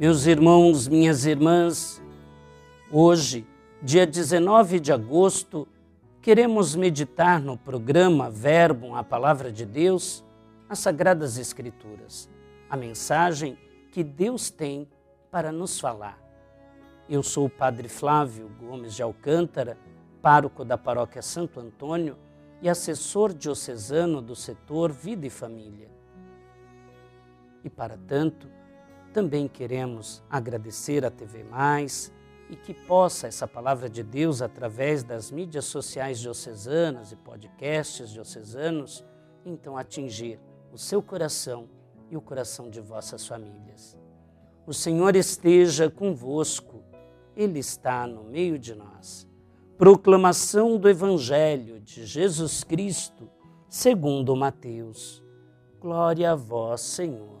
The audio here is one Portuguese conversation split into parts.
Meus irmãos, minhas irmãs, hoje, dia 19 de agosto, queremos meditar no programa Verbo, a Palavra de Deus, as Sagradas Escrituras, a mensagem que Deus tem para nos falar. Eu sou o Padre Flávio Gomes de Alcântara, pároco da Paróquia Santo Antônio e assessor diocesano do setor Vida e Família. E para tanto, também queremos agradecer à TV Mais e que possa essa palavra de Deus, através das mídias sociais diocesanas e podcasts diocesanos, então atingir o seu coração e o coração de vossas famílias. O Senhor esteja convosco, Ele está no meio de nós. Proclamação do Evangelho de Jesus Cristo, segundo Mateus. Glória a vós, Senhor.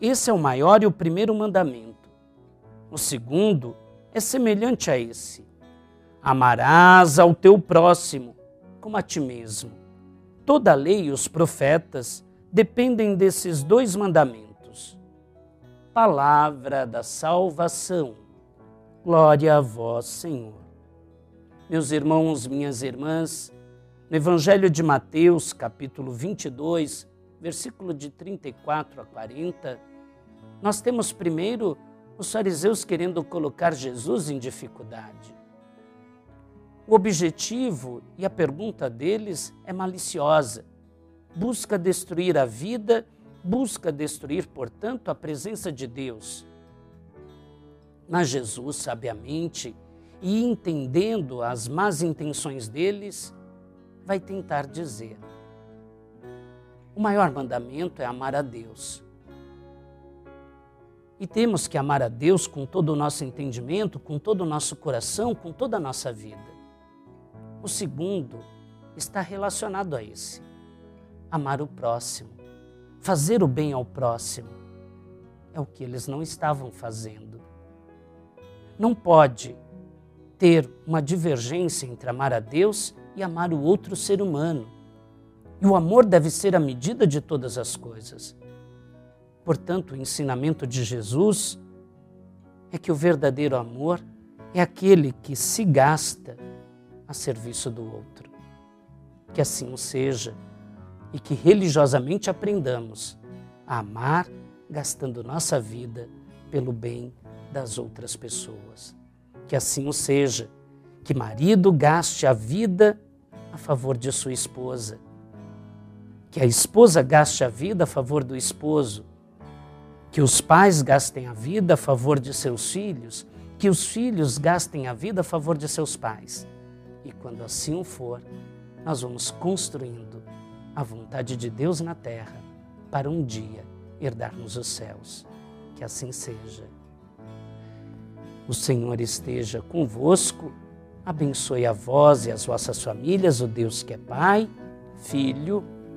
esse é o maior e o primeiro mandamento. O segundo é semelhante a esse: Amarás ao teu próximo como a ti mesmo. Toda a lei e os profetas dependem desses dois mandamentos. Palavra da salvação. Glória a vós, Senhor. Meus irmãos, minhas irmãs, no Evangelho de Mateus, capítulo 22, versículo de 34 a 40, nós temos primeiro os fariseus querendo colocar Jesus em dificuldade. O objetivo e a pergunta deles é maliciosa. Busca destruir a vida, busca destruir, portanto, a presença de Deus. Mas Jesus, sabiamente e entendendo as más intenções deles, vai tentar dizer: o maior mandamento é amar a Deus e temos que amar a Deus com todo o nosso entendimento, com todo o nosso coração, com toda a nossa vida. O segundo está relacionado a esse: amar o próximo, fazer o bem ao próximo. É o que eles não estavam fazendo. Não pode ter uma divergência entre amar a Deus e amar o outro ser humano. E o amor deve ser a medida de todas as coisas. Portanto, o ensinamento de Jesus é que o verdadeiro amor é aquele que se gasta a serviço do outro. Que assim seja e que religiosamente aprendamos a amar gastando nossa vida pelo bem das outras pessoas. Que assim seja, que marido gaste a vida a favor de sua esposa, que a esposa gaste a vida a favor do esposo que os pais gastem a vida a favor de seus filhos, que os filhos gastem a vida a favor de seus pais. E quando assim for, nós vamos construindo a vontade de Deus na terra para um dia herdarmos os céus. Que assim seja. O Senhor esteja convosco, abençoe a vós e as vossas famílias, o Deus que é Pai, Filho